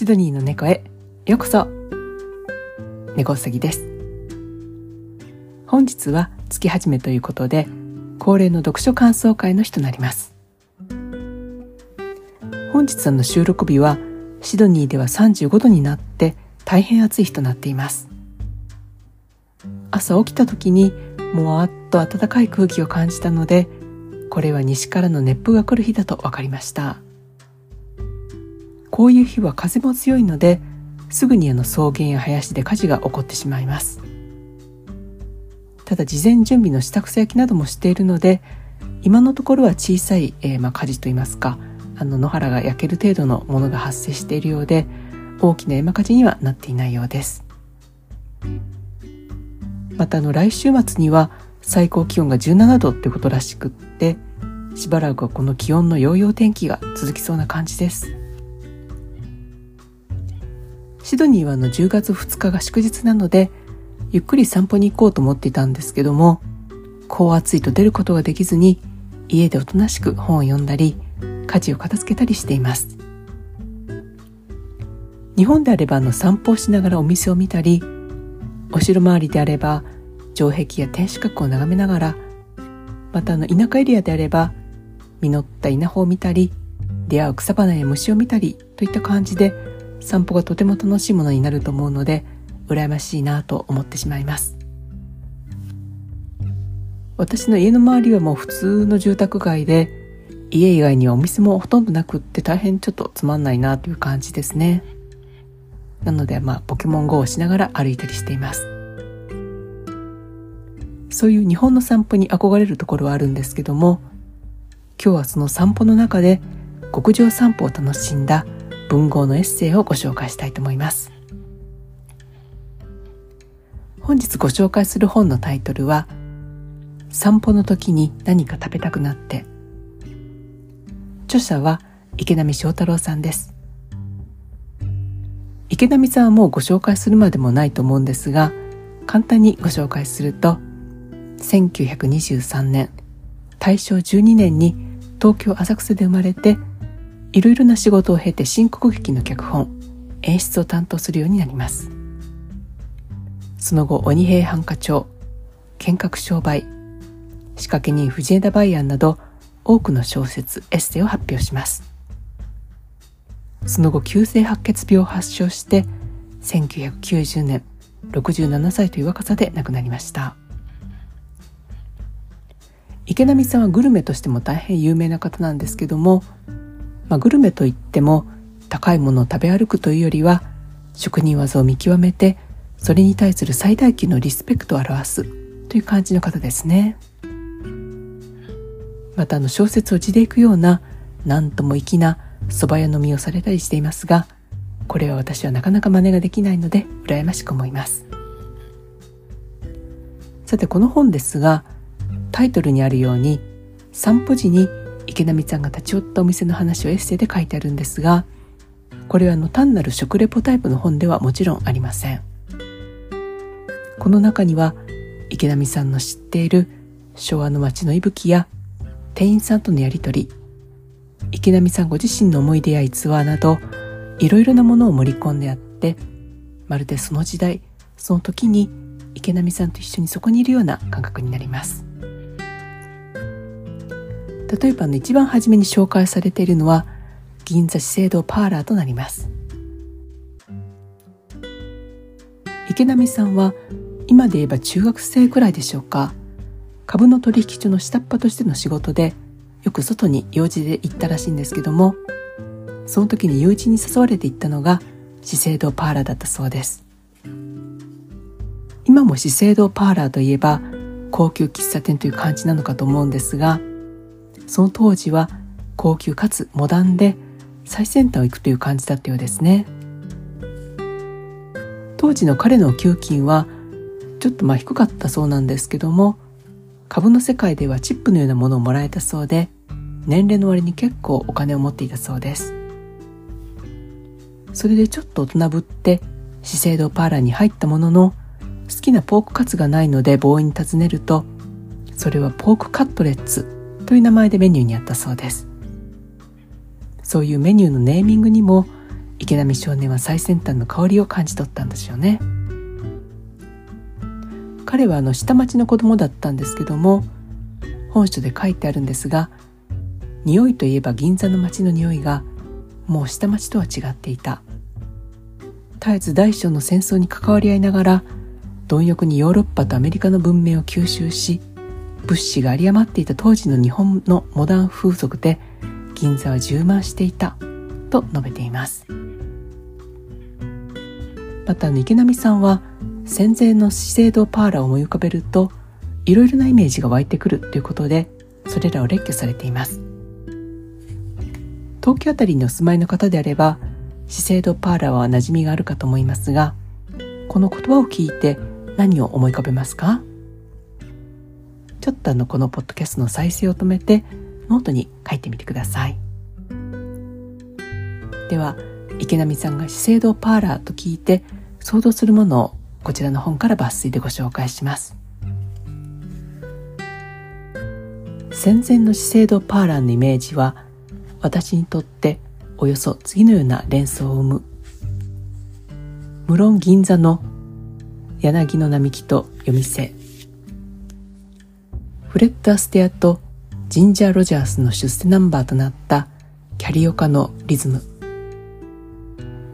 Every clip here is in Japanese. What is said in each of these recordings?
シドニーの猫へ。ようこそ。猫うさぎです。本日は月始めということで恒例の読書感想会の日となります。本日の収録日はシドニーでは35度になって大変暑い日となっています。朝起きた時にもわっと暖かい空気を感じたのでこれは西からの熱風が来る日だと分かりました。こういう日は風も強いのですぐにあの草原や林で火事が起こってしまいます。ただ事前準備の支度焼きなどもしているので今のところは小さい、えー、まあ、火事といいますかあの野原が焼ける程度のものが発生しているようで大きな山火事にはなっていないようです。またあの来週末には最高気温が17度ってことらしくってしばらくはこの気温のヨーヨー天気が続きそうな感じです。シドニーはの10月2日が祝日なのでゆっくり散歩に行こうと思っていたんですけどもこう暑いと出ることができずに家でおとなしく本を読んだり家事を片付けたりしています。日本であればあの散歩をしながらお店を見たりお城周りであれば城壁や天守閣を眺めながらまたあの田舎エリアであれば実った稲穂を見たり出会う草花や虫を見たりといった感じで散歩がとても楽しいものになると思うので羨ましいなと思ってしまいます。私の家の周りはもう普通の住宅街で家以外にはお店もほとんどなくって大変ちょっとつまんないなという感じですね。なのでまあポケモン GO をしながら歩いたりしています。そういう日本の散歩に憧れるところはあるんですけども今日はその散歩の中で極上散歩を楽しんだ文豪のエッセイをご紹介したいと思います。本日ご紹介する本のタイトルは散歩の時に何か食べたくなって。著者は池波正太郎さんです。池波さんはもうご紹介するまでもないと思うんですが簡単にご紹介すると1923年大正12年に東京浅草で生まれていろいろな仕事を経て新国劇の脚本演出を担当するようになります。その後鬼平犯科帳見学商売仕掛け人藤枝梅安など多くの小説エッセイを発表します。その後急性白血病を発症して1990年67歳という若さで亡くなりました。池波さんはグルメとしても大変有名な方なんですけどもまあ、グルメといっても高いものを食べ歩くというよりは職人技を見極めてそれに対する最大級のリスペクトを表すという感じの方ですね。またあの小説を字でいくような何とも粋な蕎麦屋飲みをされたりしていますがこれは私はなかなか真似ができないので羨ましく思います。さてこの本ですがタイトルにあるように散歩時に池波さんが立ち寄ったお店の話をエッセイで書いてあるんですがこれはの単なる食レポタイプの本ではもちろんありません。この中には池波さんの知っている昭和の街の息吹や店員さんとのやり取り池波さんご自身の思い出や逸話などいろいろなものを盛り込んであってまるでその時代その時に池波さんと一緒にそこにいるような感覚になります。例えばの一番初めに紹介されているのは銀座資生堂パーラーとなります。池波さんは今で言えば中学生くらいでしょうか。株の取引所の下っ端としての仕事でよく外に用事で行ったらしいんですけどもその時に友人に誘われて行ったのが資生堂パーラーだったそうです。今も資生堂パーラーといえば高級喫茶店という感じなのかと思うんですがその当時は高級かつモダンで最先端を行くという感じだったようですね。当時の彼の給金はちょっとまあ低かったそうなんですけども株の世界ではチップのようなものをもらえたそうで年齢の割に結構お金を持っていたそうです。それでちょっと大人ぶって資生堂パーラーに入ったものの好きなポークカツがないのでボーイに尋ねるとそれはポークカットレッツという名前でメニューにあったそうです。そういうメニューのネーミングにも池波少年は最先端の香りを感じ取ったんですよね。彼はあの下町の子供だったんですけども本書で書いてあるんですが匂いといえば銀座の街の匂いがもう下町とは違っていた。絶えず大小の戦争に関わり合いながら貪欲にヨーロッパとアメリカの文明を吸収し物資が有り余っていた当時の日本のモダン風俗で銀座は充満していたと述べています。また池波さんは戦前の資生堂パーラーを思い浮かべるといろいろなイメージが湧いてくるということでそれらを列挙されています。東京あたりにお住まいの方であれば資生堂パーラーは馴染みがあるかと思いますがこの言葉を聞いて何を思い浮かべますか？ちょっとあのこのポッドキャストの再生を止めてノートに書いてみてください。では池波さんが資生堂パーラーと聞いて想像するものをこちらの本から抜粋でご紹介します。戦前の資生堂パーラーのイメージは私にとっておよそ次のような連想を生む。無論銀座の柳の並木と夜店。フレッド・アステアとジンジャー・ロジャースの出世ナンバーとなったキャリオカのリズム。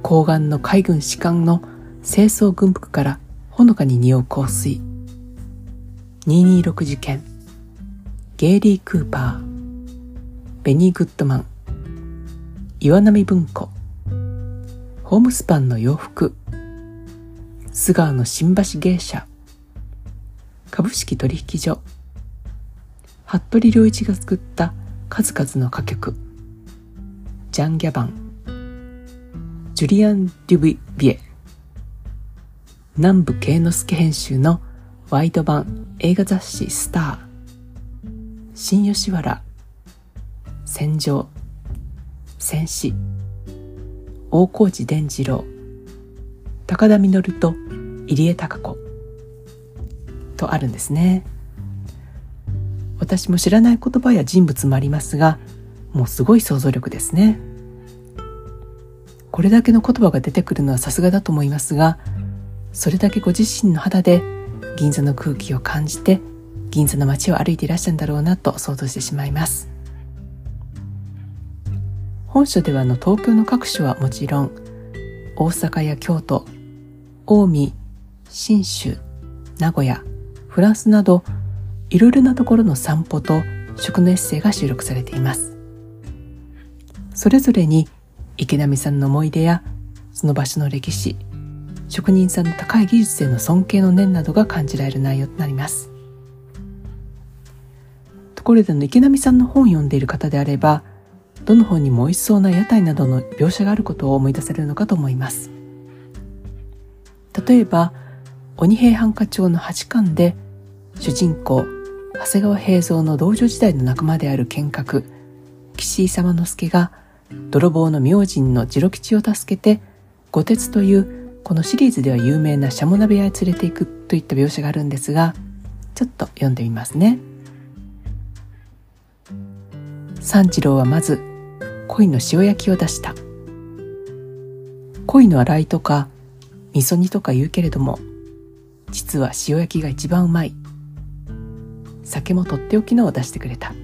高岩の海軍士官の清掃軍服からほのかに匂う香水。226事件。ゲイリー・クーパー。ベニー・グッドマン。岩波文庫。ホームスパンの洋服。須川の新橋芸者。株式取引所。服部良一が作った数々の歌曲。ジャン・ギャバン。ジュリアン・デュビビエ。南部慶之助編集のワイド版映画雑誌スター。新吉原。戦場。戦士大河内伝次郎。高田稔と入江貴子。とあるんですね。私も知らない言葉や人物もありますがもうすごい想像力ですね。これだけの言葉が出てくるのはさすがだと思いますがそれだけご自身の肌で銀座の空気を感じて銀座の街を歩いていらっしゃるんだろうなと想像してしまいます。本書ではの東京の各所はもちろん大阪や京都近江信州名古屋フランスなどいろいろなところの散歩と食のエッセイが収録されています。それぞれに池波さんの思い出やその場所の歴史職人さんの高い技術への尊敬の念などが感じられる内容となります。ところでの池波さんの本を読んでいる方であればどの本にも美味しそうな屋台などの描写があることを思い出されるのかと思います。例えば鬼平犯科帳の八巻で主人公長谷川平蔵の道場時代の仲間である剣客岸井様之助が泥棒の明神の次郎吉を助けて五鉄というこのシリーズでは有名なシャモ鍋屋へ連れて行くといった描写があるんですがちょっと読んでみますね。三次郎はまず鯉の塩焼きを出した。鯉の洗いとか味噌煮とか言うけれども実は塩焼きが一番うまい。酒もとっておきのを出してくれた。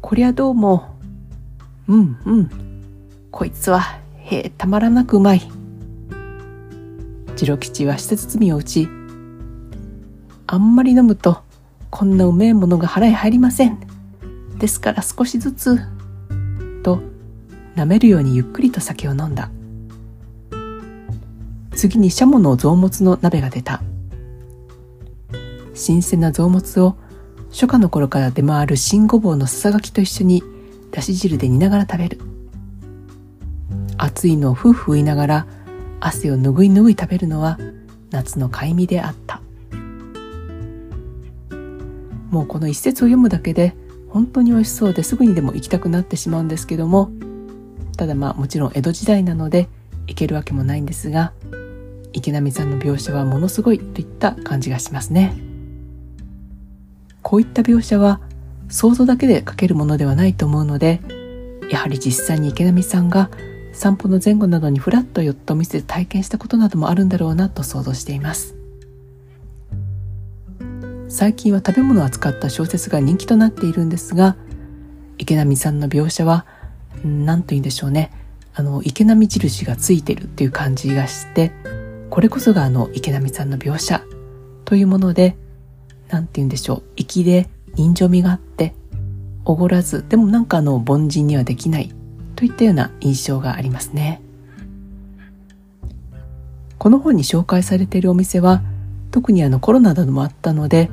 こりゃどうもうんうん。こいつはへえたまらなくうまい。次郎吉は舌包みを打ちあんまり飲むとこんなうめえものが腹へ入りません。ですから少しずつと舐めるようにゆっくりと酒を飲んだ。次にシャモの臓物の鍋が出た。新鮮な臓物を初夏の頃から出回る新ごぼうのささがきと一緒にだし汁で煮ながら食べる暑いのをふうふう言いながら汗をぬぐいぬぐい食べるのは夏の快味であったもうこの一節を読むだけで本当に美味しそうですぐにでも行きたくなってしまうんですけどもただまあもちろん江戸時代なので行けるわけもないんですが池波さんの描写はものすごいといった感じがしますね。こういった描写は想像だけで書けるものではないと思うのでやはり実際に池波さんが散歩の前後などにふらっと寄ったお店で体験したことなどもあるんだろうなと想像しています。最近は食べ物を扱った小説が人気となっているんですが池波さんの描写は何と言うんでしょうね。あの池波印がついてるっていう感じがしてこれこそがあの池波さんの描写というもので何て言うんでしょう。粋で人情味があっておごらずでもなんかあの凡人にはできないといったような印象がありますね。この本に紹介されているお店は特にあのコロナなどもあったので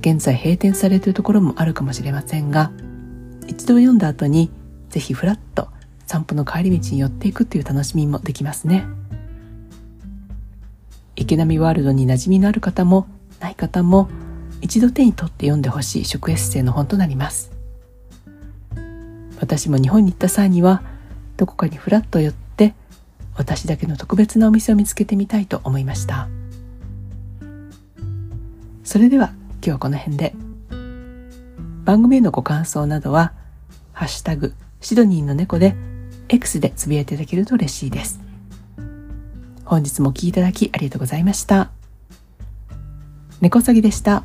現在閉店されているところもあるかもしれませんが一度読んだ後にぜひフラッと散歩の帰り道に寄っていくという楽しみもできますね。池波ワールドに馴染みのある方もない方も一度手に取って読んでほしい食エッセイの本となります。私も日本に行った際にはどこかにフラッと寄って私だけの特別なお店を見つけてみたいと思いました。それでは今日はこの辺で。番組へのご感想などは「ハッシュタグシドニーの猫」で X でつぶやいていただけると嬉しいです。本日もお聴きいただきありがとうございました。猫詐欺でした。